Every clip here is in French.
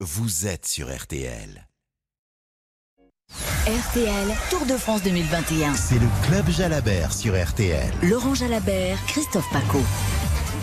vous êtes sur RTL. RTL, Tour de France 2021. C'est le Club Jalabert sur RTL. Laurent Jalabert, Christophe Paco.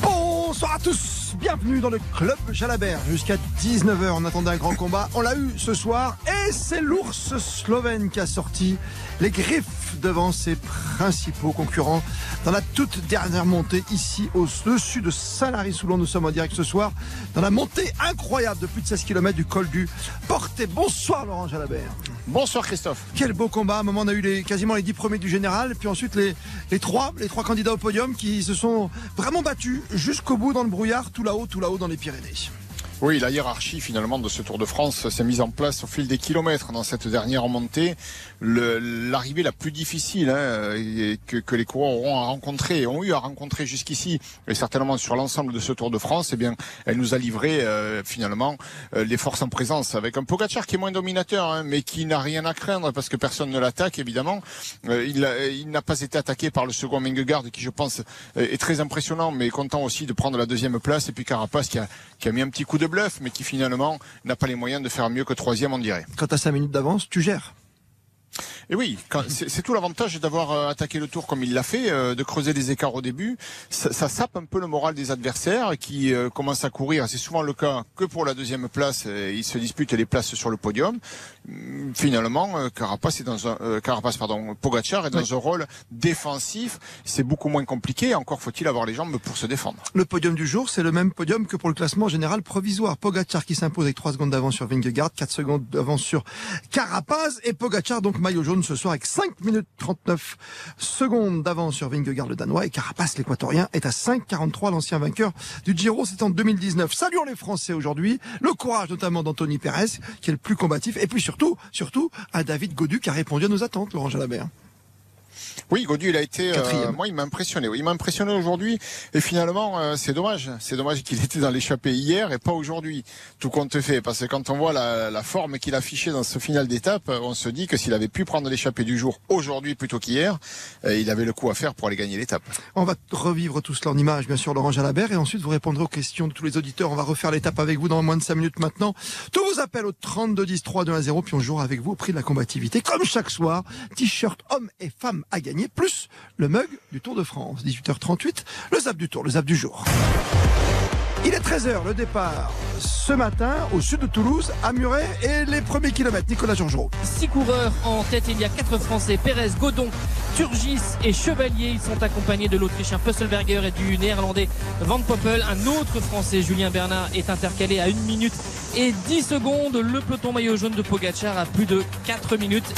Bonsoir à tous, bienvenue dans le Club Jalabert jusqu'à 19h. On attendait un grand combat, on l'a eu ce soir et c'est l'ours slovène qui a sorti les griffes devant ses principaux concurrents dans la toute dernière montée ici au-dessus de Saint-Lary-Soulon. Nous sommes en direct ce soir dans la montée incroyable de plus de 16 km du col du Porté. Bonsoir Laurent Jalabert. Bonsoir Christophe. Quel beau combat. À un moment, on a eu les, quasiment les 10 premiers du général, puis ensuite les, les, trois, les trois candidats au podium qui se sont vraiment battus jusqu'au bout dans le brouillard, tout là-haut, tout là-haut dans les Pyrénées. Oui, la hiérarchie finalement de ce Tour de France s'est mise en place au fil des kilomètres dans cette dernière montée. L'arrivée la plus difficile hein, que, que, les coureurs auront à rencontrer, ont eu à rencontrer jusqu'ici, et certainement sur l'ensemble de ce Tour de France, eh bien, elle nous a livré euh, finalement euh, les forces en présence avec un Pogacar qui est moins dominateur, hein, mais qui n'a rien à craindre parce que personne ne l'attaque évidemment. Euh, il n'a pas été attaqué par le second Mengegaard qui, je pense, est très impressionnant, mais content aussi de prendre la deuxième place. Et puis Carapace qui a, qui a mis un petit coup de bluff, mais qui finalement n'a pas les moyens de faire mieux que troisième, on dirait. Quand tu 5 minutes d'avance, tu gères. Et oui, c'est tout l'avantage d'avoir euh, attaqué le tour comme il l'a fait, euh, de creuser des écarts au début. Ça, ça, sape un peu le moral des adversaires qui euh, commencent à courir. C'est souvent le cas que pour la deuxième place. ils se disputent les places sur le podium. Hum, finalement, Carapace est dans un Carapace, pardon, Pogacar est dans un rôle défensif. C'est beaucoup moins compliqué. Encore faut-il avoir les jambes pour se défendre. Le podium du jour, c'est le même podium que pour le classement général provisoire. Pogacar qui s'impose avec 3 secondes d'avance sur Vingegaard, 4 secondes d'avance sur Carapace et Pogacar donc maillot jaune ce soir avec 5 minutes 39 secondes d'avance sur Vingegaard le Danois et Carapace l'équatorien est à 5,43 l'ancien vainqueur du Giro c'est en 2019. Saluons les Français aujourd'hui, le courage notamment d'Anthony Pérez qui est le plus combatif et puis surtout, surtout à David Godu qui a répondu à nos attentes, Laurent Jalabert. Oui, Godu, il a été. Euh, moi, il m'a impressionné. Oui, il m'a impressionné aujourd'hui. Et finalement, euh, c'est dommage. C'est dommage qu'il était dans l'échappée hier et pas aujourd'hui. Tout compte fait, parce que quand on voit la, la forme qu'il affichait dans ce final d'étape, on se dit que s'il avait pu prendre l'échappée du jour aujourd'hui plutôt qu'hier, euh, il avait le coup à faire pour aller gagner l'étape. On va revivre tout cela en image, bien sûr, Laurent Jalabert, et ensuite vous répondrez aux questions de tous les auditeurs. On va refaire l'étape avec vous dans moins de 5 minutes maintenant. Tous vos appels au 32 10 3 2 à 0, puis on jouera avec vous au prix de la combativité, comme chaque soir. T-shirt hommes et femmes à gagner, plus le mug du Tour de France. 18h38, le zap du Tour, le zap du jour. Il est 13h, le départ ce matin au sud de Toulouse, à Muret, et les premiers kilomètres. Nicolas Georgerot. Six coureurs en tête, il y a quatre Français, Pérez, Godon, Turgis et Chevalier. Ils sont accompagnés de l'Autrichien Pusselberger et du Néerlandais Van Poppel. Un autre Français, Julien Bernard, est intercalé à 1 minute et 10 secondes. Le peloton maillot jaune de Pogacar à plus de 4 minutes.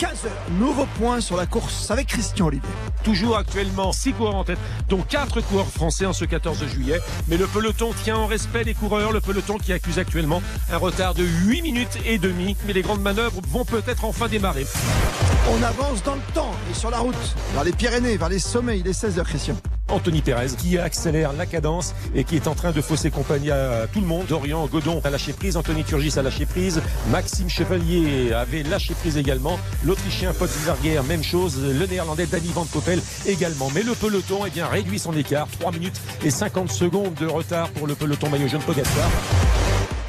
15 heures. Nouveau point sur la course avec Christian Olivier. Toujours actuellement 6 coureurs en tête, dont 4 coureurs français en ce 14 juillet. Mais le peloton tient en respect les coureurs. Le peloton qui accuse actuellement un retard de 8 minutes et demie. Mais les grandes manœuvres vont peut-être enfin démarrer. On avance dans le temps et sur la route, vers les Pyrénées, vers les sommets. Il est 16h, Christian. Anthony Pérez qui accélère la cadence et qui est en train de fausser compagnie à tout le monde. Dorian Godon a lâché prise, Anthony Turgis a lâché prise, Maxime Chevalier avait lâché prise également, l'Autrichien Paul Zarguer, même chose, le Néerlandais Danny Van Poppel également. Mais le peloton eh bien, réduit son écart, 3 minutes et 50 secondes de retard pour le peloton maillot jaune Pogacar.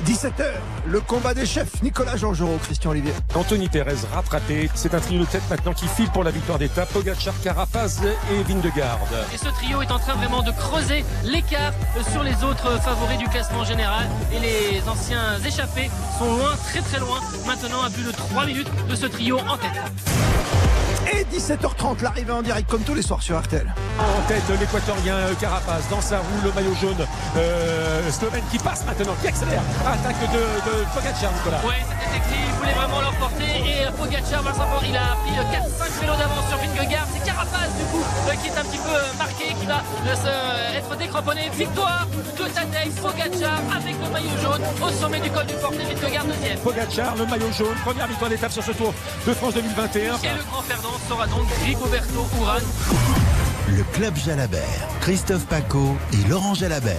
17h, le combat des chefs, Nicolas Georgerot, Christian Olivier. Anthony Pérez rattrapé, c'est un trio de tête maintenant qui file pour la victoire d'étape, Pogacar, Carapaz et Vindegarde. Et ce trio est en train vraiment de creuser l'écart sur les autres favoris du classement général et les anciens échappés sont loin, très très loin, maintenant à plus de 3 minutes de ce trio en tête. Et 17h30, l'arrivée en direct comme tous les soirs sur RTL. En tête, l'équatorien Carapaz dans sa roue, le maillot jaune euh, slovène qui passe maintenant, qui accélère. Attaque de, de Pogacar, Nicolas. Oui, c'était écrit, il voulait vraiment l'emporter. Et Pogacar, Vincent il a pris 4-5 vélos d'avance sur Vingegaard. C'est Carapaz, du coup, euh, qui est un petit peu marqué, qui va euh, être décramponné. Victoire de Tadej Pogacar avec le maillot jaune au sommet du col du porté. Vingegaard deuxième. Pogacar, le maillot jaune, première victoire d'étape sur ce tour de France 2021. Et le grand perdant sera donc Rigoberto Urán. Le Club Jalabert, Christophe Paco et Laurent Jalabert.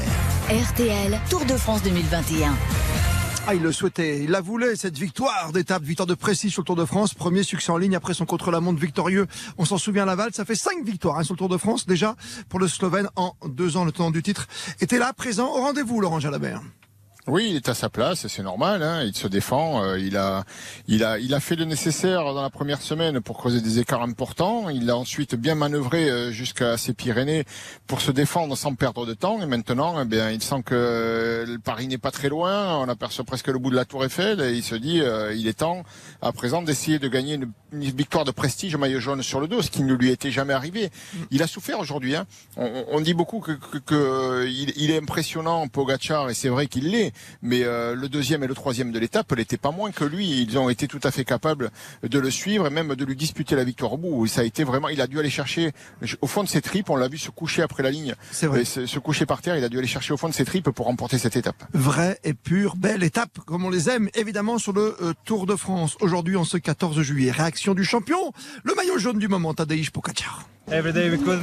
RTL, Tour de France 2021. Ah, il le souhaitait, il la voulait, cette victoire d'étape, victoire de précis sur le Tour de France, premier succès en ligne après son contre-la-montre victorieux. On s'en souvient, Laval, ça fait cinq victoires hein, sur le Tour de France déjà pour le Slovène en deux ans. Le tenant du titre était là, présent, au rendez-vous, Laurent Jalabert. Oui, il est à sa place, et c'est normal. Hein, il se défend. euh, il a, il a, il a fait le nécessaire dans la première semaine pour creuser des écarts importants. Il a ensuite bien manœuvré euh, jusqu'à ses Pyrénées pour se défendre sans perdre de temps. Et maintenant, eh bien, il sent que le Paris n'est pas très loin. On aperçoit presque le bout de la Tour Eiffel, et il se dit, euh, il est temps à présent d'essayer de gagner une, une victoire de prestige maillot jaune sur le dos, ce qui ne lui était jamais arrivé. Il a souffert aujourd'hui. Hein. On, on dit beaucoup que, que, que il, il est impressionnant, Pogacar, et c'est vrai qu'il l'est mais euh, le deuxième et le troisième de l'étape n'étaient pas moins que lui. Ils ont été tout à fait capables de le suivre et même de lui disputer la victoire au bout. Ça a été vraiment, il a dû aller chercher au fond de ses tripes. On l'a vu se coucher après la ligne, C'est vrai. Se, se coucher par terre. Il a dû aller chercher au fond de ses tripes pour remporter cette étape. Vraie et pure, belle étape, comme on les aime, évidemment, sur le euh, Tour de France. Aujourd'hui, en ce 14 juillet. Réaction du champion, le maillot jaune du moment, Tadej Pogacar.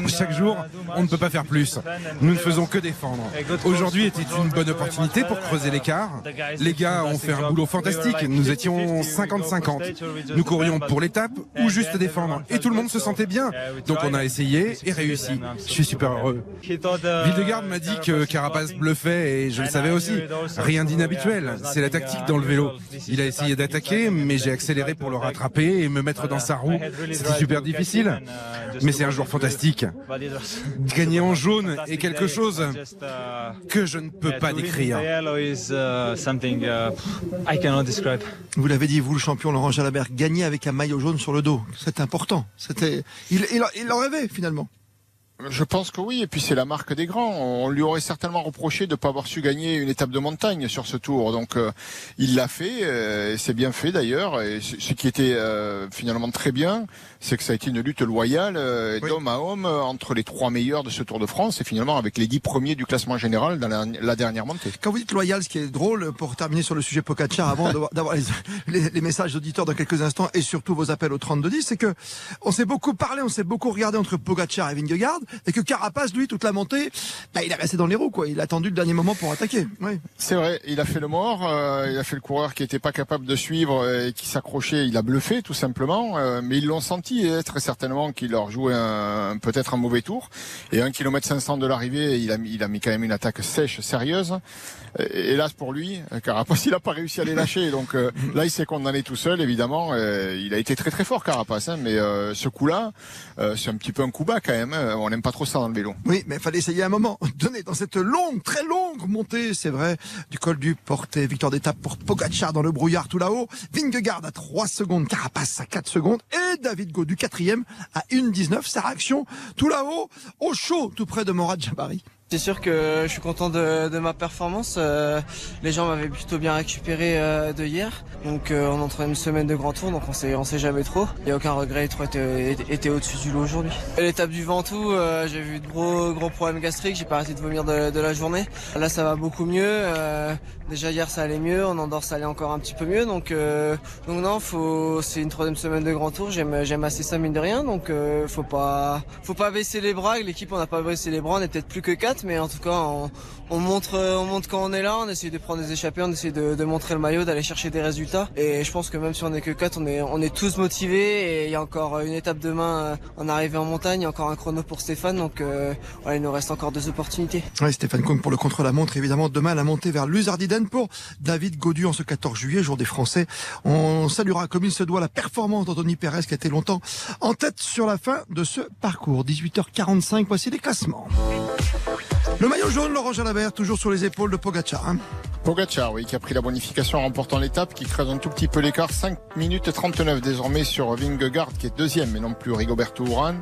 Chaque jour, on ne peut pas faire plus. Nous ne faisons que défendre. Aujourd'hui était une bonne opportunité pour creuser l'écart. Les gars ont fait un boulot fantastique. Nous étions 50-50. Nous courions pour l'étape ou juste défendre. Et tout le monde se sentait bien. Donc on a essayé et réussi. Je suis super heureux. Vildegarde m'a dit que Carapace bluffait et je le savais aussi. Rien d'inhabituel. C'est la tactique dans le vélo. Il a essayé d'attaquer, mais j'ai accéléré pour le rattraper et me mettre dans sa roue. C'était super difficile. Mais c'est un jour fantastique. Gagner en jaune est quelque chose que je ne peux pas décrire. Vous l'avez dit, vous, le champion Laurent Jalabert, gagner avec un maillot jaune sur le dos. C'est important. C'était, il, il, il en rêvait, finalement. Je pense que oui, et puis c'est la marque des grands. On lui aurait certainement reproché de ne pas avoir su gagner une étape de montagne sur ce tour. Donc euh, il l'a fait, euh, et c'est bien fait d'ailleurs. Et ce ce qui était euh, finalement très bien, c'est que ça a été une lutte loyale euh, Oui. d'homme à homme euh, entre les trois meilleurs de ce Tour de France et finalement avec les dix premiers du classement général dans la, la dernière montée. Quand vous dites loyal, ce qui est drôle, pour terminer sur le sujet Pogacar, avant d'avoir les, les- les messages d'auditeurs dans quelques instants et surtout vos appels au 3210, c'est que on s'est beaucoup parlé, on s'est beaucoup regardé entre Pogacar et Vingegaard et que Carapace, lui, toute la montée, bah, il est resté dans les roues, quoi. Il a attendu le dernier moment pour attaquer. Oui. C'est vrai, il a fait le mort, euh, il a fait le coureur qui était pas capable de suivre et qui s'accrochait, il a bluffé tout simplement, euh, mais ils l'ont senti et très certainement qu'il leur jouait un, peut-être un mauvais tour. Et un kilomètre 500 de l'arrivée, il a, mis- il a mis quand même une attaque sèche, sérieuse. Et- Hélas pour lui, euh, Carapace, il a pas réussi à les lâcher. Donc euh, là, il s'est condamné tout seul, évidemment. Euh, il a été très très fort, Carapace, hein, mais euh, ce coup-là, euh, c'est un petit peu un coup bas quand même. hein. On n'aime pas trop ça dans le vélo. Oui, mais il fallait essayer un moment. Donner dans cette longue, très longue montée, c'est vrai, du col du Portet. Victoire d'étape pour Pogacar dans le brouillard tout là-haut. Vingegaard à 3 secondes, Carapace à 4 secondes et David Gaudu quatrième à 1,19. Sa réaction tout là-haut, au chaud, tout près de Morad Jabari. C'est sûr que je suis content de, de ma performance. Euh, les gens m'avaient plutôt bien récupéré euh, de hier. Donc euh, on entre une semaine de grand tour, donc on sait, on sait jamais trop. Il n'y a aucun regret, les trois étaient, au-dessus du lot aujourd'hui. L'étape du Ventoux, euh, j'ai vu de gros gros problèmes gastriques, j'ai pas arrêté de vomir de, de la journée. Là ça va beaucoup mieux. Euh, déjà hier ça allait mieux, en Andorre ça allait encore un petit peu mieux. Donc euh, donc non, c'est une troisième semaine de grand tour. J'aime j'aime assez ça mine de rien. Donc faut pas faut pas baisser les bras. L'équipe on n'a pas baissé les bras, on est peut-être plus que quatre, mais en tout cas on, on montre on montre quand on est là. On essaie de prendre des échappées, on essaie de, de montrer le maillot, d'aller chercher des résultats. Et je pense que même si on est que quatre, on est on est tous motivés. Et il y a encore une étape demain euh, en arrivée en montagne, il y a encore un chrono pour Stéphane. Donc euh, voilà, il nous reste encore deux opportunités. Oui, Stéphane Kung pour le contre-la-montre. Évidemment, demain, la montée vers Luzardiden pour David Gaudu en ce 14 juillet, jour des Français. On saluera comme il se doit la performance d'Anthony Pérez qui a été longtemps en tête sur la fin de ce parcours. 18h45, voici les classements. Le maillot jaune, Laurent Jalabert, toujours sur les épaules de Pogacar. hein. Pogacar, oui, qui a pris la bonification en remportant l'étape, qui creuse un tout petit peu l'écart. 5 minutes 39 désormais sur Vingegaard, qui est deuxième, mais non plus Rigoberto Urán.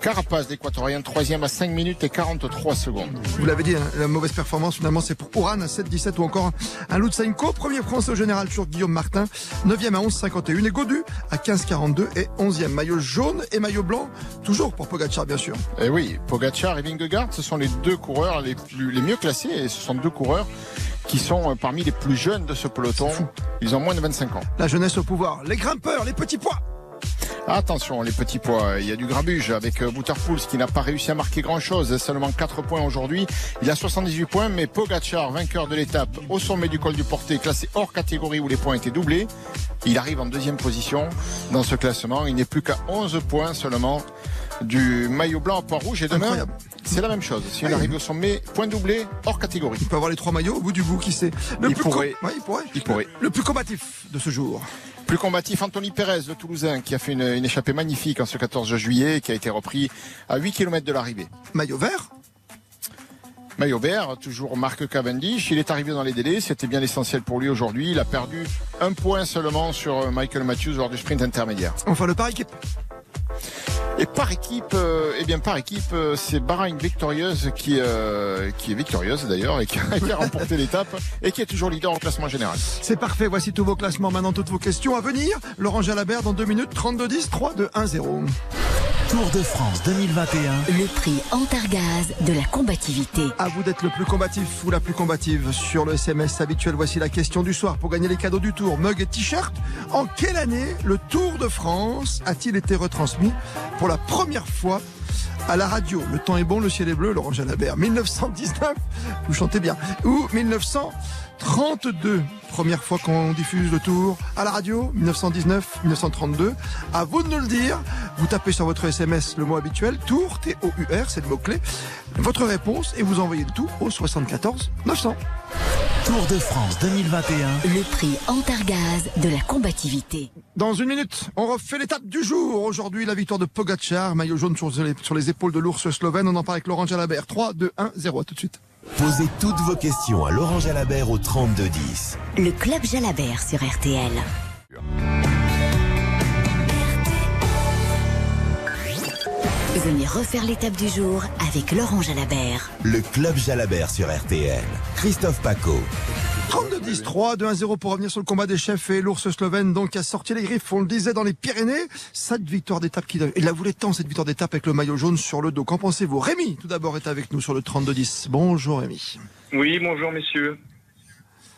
Carapace, l'équatorien, troisième à 5 minutes et 43 secondes. Vous l'avez dit, hein, la mauvaise performance, finalement, c'est pour Oran à 7-17 ou encore un Lutsenko. Premier français au général, toujours Guillaume Martin. 9e à 11-51 et Gaudu à 15-42 et 11e. Maillot jaune et maillot blanc, toujours pour Pogacar, bien sûr. Et Eh oui, Pogacar et Vingegaard, ce sont les deux coureurs les, plus, les mieux classés et ce sont deux coureurs qui sont euh, parmi les plus jeunes de ce peloton. Ils ont moins de 25 ans. La jeunesse au pouvoir, les grimpeurs, les petits pois. Attention, les petits pois, il y a du grabuge avec euh, Bouterpouls qui n'a pas réussi à marquer grand-chose, seulement 4 points aujourd'hui. Il a 78 points, mais Pogacar, vainqueur de l'étape au sommet du col du Portet, classé hors catégorie où les points étaient doublés, il arrive en deuxième position dans ce classement. Il n'est plus qu'à 11 points seulement du maillot blanc à poids rouge. Et demain, c'est la même chose. C'est une arrivée au sommet, point doublé, hors catégorie. Il peut avoir les trois maillots au bout du bout, qui sait. Le Il plus pourrait. ouais, il pourrait. Il pourrait. Le plus combatif de ce jour. Plus combatif, Anthony Pérez, le Toulousain, qui a fait une, une échappée magnifique en ce 14 juillet et qui a été repris à 8 km de l'arrivée. Maillot vert? Maillot vert, toujours Marc Cavendish. Il est arrivé dans les délais. C'était bien essentiel pour lui aujourd'hui. Il a perdu un point seulement sur euh, Michael Matthews lors du sprint intermédiaire. Enfin, le par équipe. Et par équipe, euh, eh bien par équipe, euh, c'est Bahreïn victorieuse qui, euh, qui est victorieuse d'ailleurs et qui a, remporté l'étape et qui est toujours leader au classement général. C'est parfait. Voici tous vos classements. Maintenant, toutes vos questions à venir. Laurent Jalabert dans 2 minutes. 32-10, 3-2-1-0. Tour de France 2021. Le prix Antargaz de la combativité. À vous d'être le plus combatif ou la plus combative sur le SMS habituel. Voici la question du soir pour gagner les cadeaux du Tour, mug et t-shirt. En quelle année le Tour de France a-t-il été retransmis pour la première fois à la radio? Le temps est bon, le ciel est bleu, Laurent Jalabert. 1919, vous chantez bien. Ou 1932, première fois qu'on diffuse le Tour à la radio. 1919, 1932. À vous de nous le dire. Vous tapez sur votre SMS le mot habituel, Tour, T-O-U-R, c'est le mot-clé. Votre réponse et vous envoyez le tout au 74 900. Tour de France 2021. Le prix Antargaz de la combativité. Dans une minute, on refait l'étape du jour. Aujourd'hui, la victoire de Pogacar, maillot jaune sur les, sur les épaules de l'ours slovène. On en parle avec Laurent Jalabert. 3, 2, 1, 0. À tout de suite. Posez toutes vos questions à Laurent Jalabert au 3210. Le club Jalabert sur RTL. Venez refaire l'étape du jour avec Laurent Jalabert. Le club Jalabert sur RTL. Christophe Paco. 32 10 3 2 1 0 pour revenir sur le combat des chefs et l'ours slovène donc a sorti les griffes on le disait dans les Pyrénées cette victoire d'étape qui il la voulait tant cette victoire d'étape avec le maillot jaune sur le dos qu'en pensez-vous? Rémi tout d'abord est avec nous sur le 32 10 bonjour Rémi Oui, bonjour messieurs.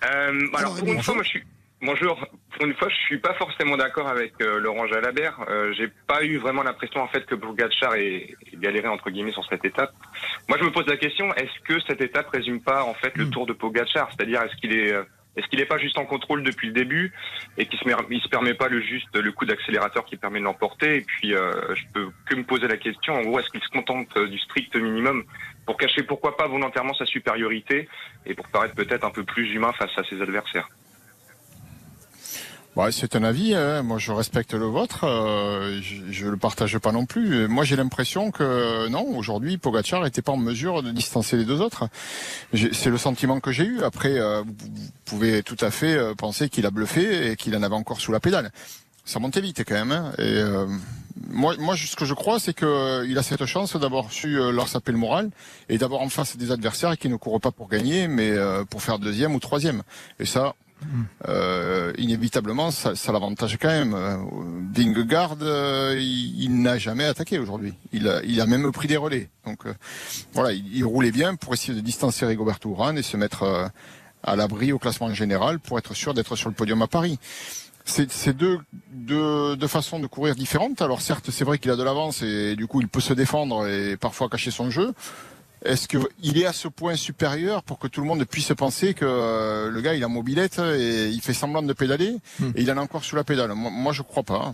Euh, alors, Alors, pour Rémi, une fois, moi je suis bonjour. Pour une fois, je suis pas forcément d'accord avec euh, Laurent Jalabert. Euh, J'ai pas eu vraiment l'impression en fait que Pogacar ait, ait galéré entre guillemets sur cette étape. Moi, je me pose la question est-ce que cette étape résume pas en fait le Mm. Tour de Pogacar? C'est-à-dire est-ce qu'il est, euh, est-ce qu'il est pas juste en contrôle depuis le début et qu'il se, il se permet pas le juste le coup d'accélérateur qui permet de l'emporter? Et puis, euh, je peux que me poser la question en gros, est-ce qu'il se contente euh, du strict minimum pour cacher pourquoi pas volontairement sa supériorité et pour paraître peut-être un peu plus humain face à ses adversaires? Ouais, c'est un avis. hein. Moi, je respecte le vôtre. euh, je, je le partage pas non plus. Moi, j'ai l'impression que non, aujourd'hui, Pogacar n'était pas en mesure de distancer les deux autres. C'est le sentiment que j'ai eu. Après, euh, vous pouvez tout à fait euh, penser qu'il a bluffé et qu'il en avait encore sous la pédale. Ça montait vite quand même. hein. Et euh, moi, moi, ce que je crois, c'est que euh, il a cette chance d'avoir su euh, leur saper le moral et d'avoir en face des adversaires qui ne courent pas pour gagner, mais pour faire deuxième ou troisième. Et ça, euh, inévitablement, ça, ça l'avantage quand même. Euh, Vingegaard, euh, il, il n'a jamais attaqué aujourd'hui. Il a, il a même pris des relais. Donc euh, voilà, il, roulait bien pour essayer de distancer Rigoberto Urán et se mettre euh, à l'abri au classement général pour être sûr d'être sur le podium à Paris. C'est c'est deux, deux, deux façons de courir différentes. Alors certes, c'est vrai qu'il a de l'avance et du coup, il peut se défendre et parfois cacher son jeu. Est-ce qu'il est à ce point supérieur pour que tout le monde puisse penser que euh, le gars il a mobilette et il fait semblant de pédaler et il en a encore sous la pédale? Moi, je crois pas. hein.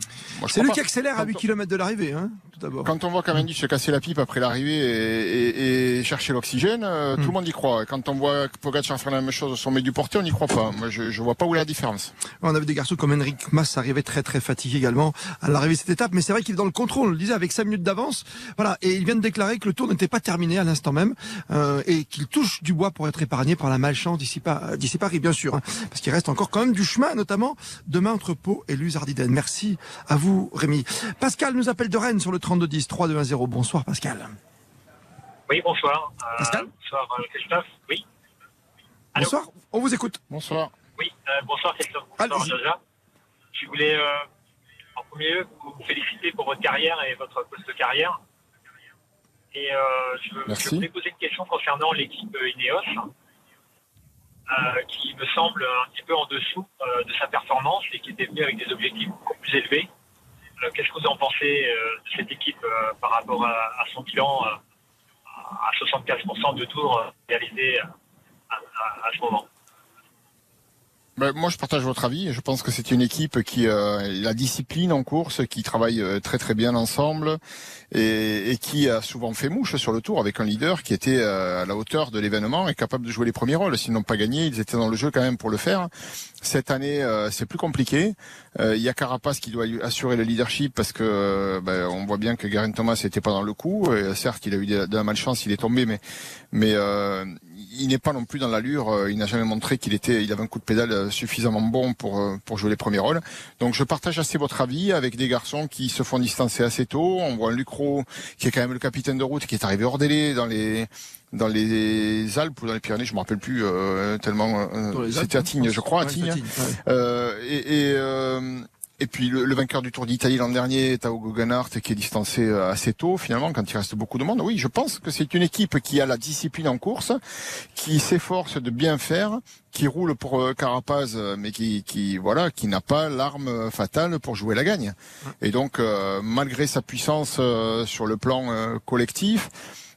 C'est lui pas. qui accélère à 8 km de l'arrivée hein, tout d'abord Quand on voit Cavendish se casser la pipe après l'arrivée et, et- et chercher l'oxygène, euh, tout le monde y croit. Quand on voit Pogacar faire la même chose au sommet du portier, on n'y croit pas. Moi, je, je vois pas où est la différence. On avait des garçons comme Henrik Mas arrivait très très fatigué également à l'arrivée de cette étape, mais c'est vrai qu'il est dans le contrôle, on le disait, avec 5 minutes d'avance. Voilà, et il vient de déclarer que le tour n'était pas terminé à l'instant même, euh, et qu'il touche du bois pour être épargné par la malchance d'ici pas- d'ici Paris, bien sûr, hein, parce qu'il reste encore quand même du chemin, notamment demain entre Pau et Luz-Ardiden. Merci à vous, Rémi. Pascal nous appelle de Rennes sur le 3210 3210. Bonsoir, Pascal. Oui, bonsoir. Euh, Pascal bonsoir euh, Christophe. Oui. Allô Bonsoir, on vous écoute. Bonsoir. Oui, euh, bonsoir Christophe. Bonsoir. Jaja. Je voulais euh, en premier lieu vous vous féliciter pour votre carrière et votre poste de carrière. Et euh, je, Merci. je voulais poser une question concernant l'équipe Ineos, euh, qui me semble un petit peu en dessous euh, de sa performance et qui était venue avec des objectifs beaucoup plus élevés. Euh, Qu'est-ce que vous en pensez euh, de cette équipe euh, par rapport à, son bilan à 75% de tours réalisés à, à- à ce moment? Ben, moi, je partage votre avis. Je pense que c'est une équipe qui a la discipline en course, qui travaille euh, très très bien ensemble et, et, qui a souvent fait mouche sur le tour avec un leader qui était euh, à la hauteur de l'événement et capable de jouer les premiers rôles. S'ils n'ont pas gagné, ils étaient dans le jeu quand même pour le faire. Cette année, euh, c'est plus compliqué. Il y a Carapace qui doit assurer le leadership parce que ben, on voit bien que Garen Thomas n'était pas dans le coup. Certes, il a eu de la malchance, il est tombé, mais mais il n'est pas non plus dans l'allure. Euh, il n'a jamais montré qu'il était, il avait un coup de pédale euh, suffisamment bon pour euh, pour jouer les premiers rôles. Donc je partage assez votre avis avec des garçons qui se font distancer assez tôt. On voit un Lucro qui est quand même le capitaine de route qui est arrivé hors délai dans les dans les Alpes ou dans les Pyrénées, je me rappelle plus tellement. C'était à Tignes, je crois, à Tignes. et, et et puis le, vainqueur du Tour d'Italie l'an dernier, Tao Guggenhardt, qui est distancé euh, assez tôt finalement quand il reste beaucoup de monde. Oui, je pense que c'est une équipe qui a la discipline en course, qui s'efforce de bien faire, qui roule pour euh, Carapaz, euh, mais qui, qui voilà, qui n'a pas l'arme fatale pour jouer la gagne. Et donc, malgré sa puissance sur le plan collectif,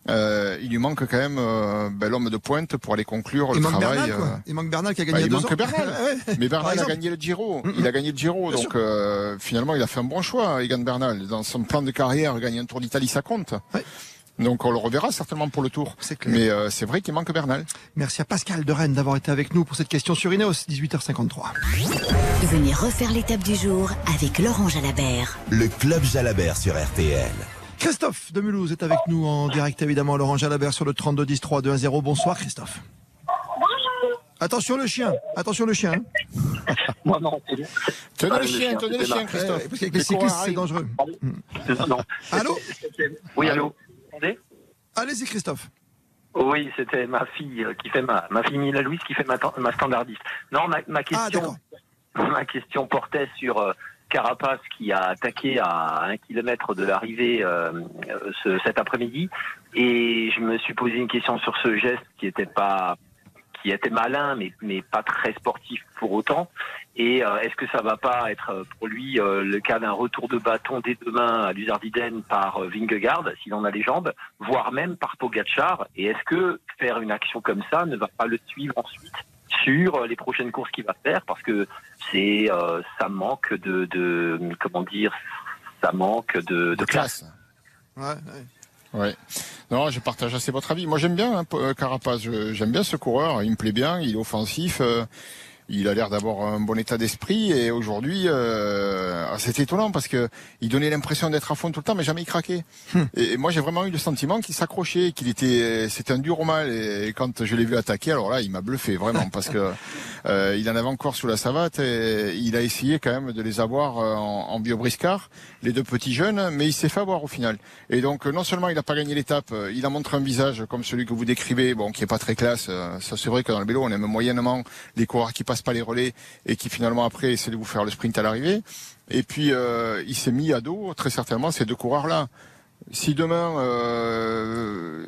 euh, il lui manque quand même euh, ben, l'homme de pointe pour aller conclure il le travail. Bernal, quoi. Euh, il manque Bernal qui a gagné bah, il manque Bernal. Mais Bernal a gagné le Giro. Il a gagné le Giro, donc euh, finalement il a fait un bon choix, Egan Bernal. Dans son plan de carrière, gagner un Tour d'Italie, ça compte. Donc on le reverra certainement pour le tour. Mais euh, c'est vrai qu'il manque Bernal. Merci à Pascal de Rennes d'avoir été avec nous pour cette question sur Ineos, 18h53. Venez refaire l'étape du jour avec Laurent Jalabert. Le club Jalabert sur RTL. Christophe de Mulhouse est avec nous en direct évidemment. Laurent Jalabert sur le 32 10 3 2 1 0. Bonsoir Christophe. Bonjour. Attention le chien, attention le chien. Moi non, Tenez le chien, tenez le chien Christophe. Parce qu'avec les cyclistes c'est dangereux. Non. Allô Oui, allô. Allez-y Christophe. Oui, c'était ma fille qui fait ma, ma fille Mila Louise qui fait ma, ma standardiste. Non, ma, ma question, ah, ma question portait sur euh, Carapace qui a attaqué à un kilomètre de l'arrivée euh, ce, cet après-midi. Et je me suis posé une question sur ce geste qui était pas qui était malin, mais, mais pas très sportif pour autant. Et euh, est-ce que ça va pas être euh, pour lui le cas d'un retour de bâton dès demain à Luzardiden par Vingegaard, s'il en a les jambes, voire même par Pogachar Et est-ce que faire une action comme ça ne va pas le suivre ensuite? Sur les prochaines courses qu'il va faire parce que c'est euh, ça manque de, de, comment dire ça manque de, de, classe. Ouais, ouais. Ouais. Non, je partage assez votre avis. Moi, j'aime bien hein, Carapaz. J'aime bien ce coureur. Il me plaît bien. Il est offensif. Euh, il a l'air d'avoir un bon état d'esprit et aujourd'hui euh, c'est étonnant parce que il donnait l'impression d'être à fond tout le temps mais jamais il craquait. Hmm. Et, moi j'ai vraiment eu le sentiment qu'il s'accrochait, qu'il était c'était un dur au mal et, quand je l'ai vu attaquer alors là il m'a bluffé vraiment parce que euh, il en avait encore sous la savate et il a essayé quand même de les avoir euh, en, en bio-briscard les deux petits jeunes mais il s'est fait avoir au final. Et donc non seulement il n'a pas gagné l'étape, il a montré un visage comme celui que vous décrivez bon qui est pas très classe. Ça c'est vrai que dans le vélo on aime moyennement les coureurs qui passent pas les relais et qui finalement après essaie de vous faire le sprint à l'arrivée. Et puis euh, il s'est mis à dos très certainement ces deux coureurs là. Si demain euh,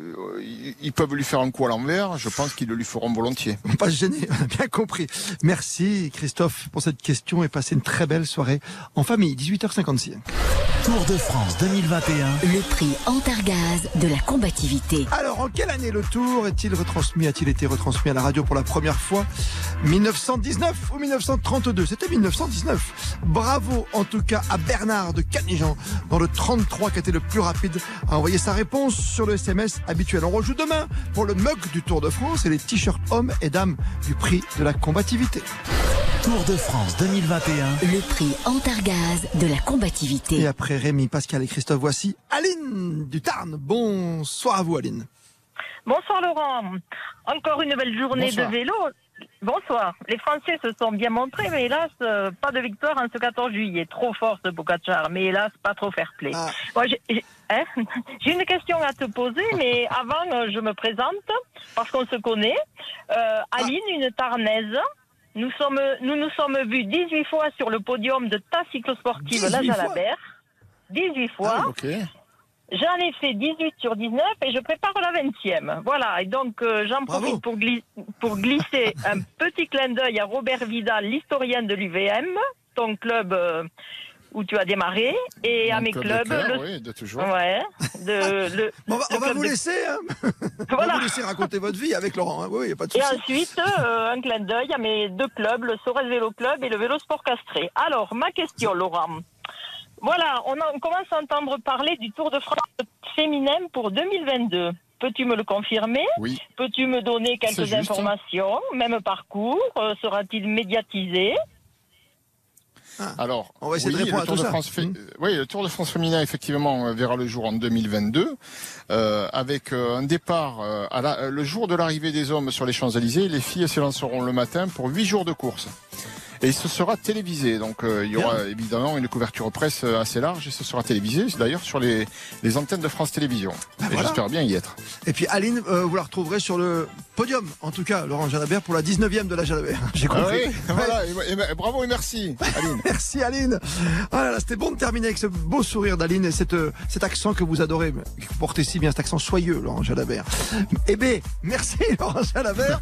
ils peuvent lui faire un coup à l'envers, je pense qu'ils le lui feront volontiers. Pas gêné, on a bien compris. Merci Christophe pour cette question et passez une très belle soirée en famille. 18h56. Tour de France 2021. Le prix Antargaz de la combativité. Alors, en quelle année le Tour est-il retransmis A-t-il été retransmis à la radio pour la première fois? 1919 ou 1932 C'était 1919. Bravo en tout cas à Bernard de Canigean dans le 33 qui a été le plus rapide à envoyer sa réponse sur le SMS habituel. On rejoue demain pour le mug du Tour de France et les t-shirts hommes et dames du prix de la combativité. Tour de France 2021. Le prix Antargaz de la combativité. Et après Rémi, Pascal et Christophe, voici Aline du Tarn. Bonsoir à vous Aline. Bonsoir Laurent. Encore une belle journée de vélo. Bonsoir. Les Français se sont bien montrés, mais hélas, euh, pas de victoire en ce 14 juillet. Trop fort ce Bocachar, mais hélas, pas trop fair play. Ah. Hein, j'ai une question à te poser, mais avant, euh, je me présente, parce qu'on se connaît. Euh, Aline, une Tarnaise. Nous sommes, nous nous sommes vus 18 fois sur le podium de ta cyclosportive La Jalabert. 18 fois. Ah. J'en ai fait 18 sur 19 et je prépare la 20e. Voilà, et donc euh, j'en profite pour, pour glisser un petit clin d'œil à Robert Vidal, l'historien de l'UVM, ton club euh, où tu as démarré, et à mes club de clubs. cœur, le- oui, de toujours. Ouais. De, le, On va, on vous de- laisser, hein on va vous laisser raconter votre vie avec Laurent. hein. Oui, a pas de Et ensuite, euh, un clin d'œil à mes deux clubs, le Sorel Vélo Club et le Vélo Sport Castré. Alors, ma question, Laurent. Voilà, on, en- on commence à entendre parler du Tour de France féminin pour 2022. Peux-tu me le confirmer? Oui. Peux-tu me donner C'est quelques juste. informations? Même parcours euh, Sera-t-il médiatisé? Alors, On va essayer de oui, répondre le à Tour tout de ça. France fé- Mm. euh, oui, le Tour de France féminin effectivement euh, verra le jour en 2022 euh, avec euh, un départ euh, à la- euh, le jour de l'arrivée des hommes sur les Champs-Élysées. Les filles se lanceront le matin pour huit jours de course. Et ce sera télévisé, donc euh, il y aura évidemment une couverture presse euh, assez large et ce sera télévisé, d'ailleurs sur les, les antennes de France Télévisions. et voilà. j'espère bien y être. Et puis Aline, euh, vous la retrouverez sur le podium, en tout cas, Laurent Jalabert, pour la 19e de la Jalabert. J'ai Ah compris. oui, voilà, et- et- et bravo et merci, Aline. Merci Aline. Ah là là, c'était bon de terminer avec ce beau sourire d'Aline et cette, cet accent que vous adorez, que vous portez si bien, cet accent soyeux, Laurent Jalabert. Eh bien, merci Laurent Jalabert.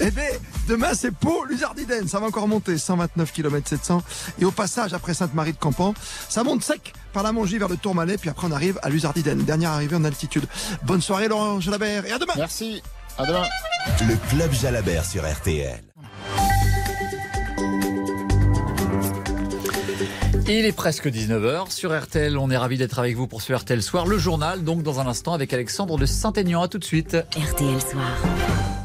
Eh bien, demain c'est Pau, Luzardiden, ça va encore monter, 129 km 700. Et au passage, après Sainte-Marie de Campan, ça monte sec par la Mongie vers le Tourmalet, puis après on arrive à Luzardiden, dernière arrivée en altitude. Bonne soirée Laurent Jalabert et à demain. Merci, à demain. Le Club Jalabert sur RTL. Il est presque 19h sur RTL. On est ravis d'être avec vous pour ce RTL Soir. Le journal, donc, dans un instant, avec Alexandre de Saint-Aignan. À tout de suite. RTL Soir.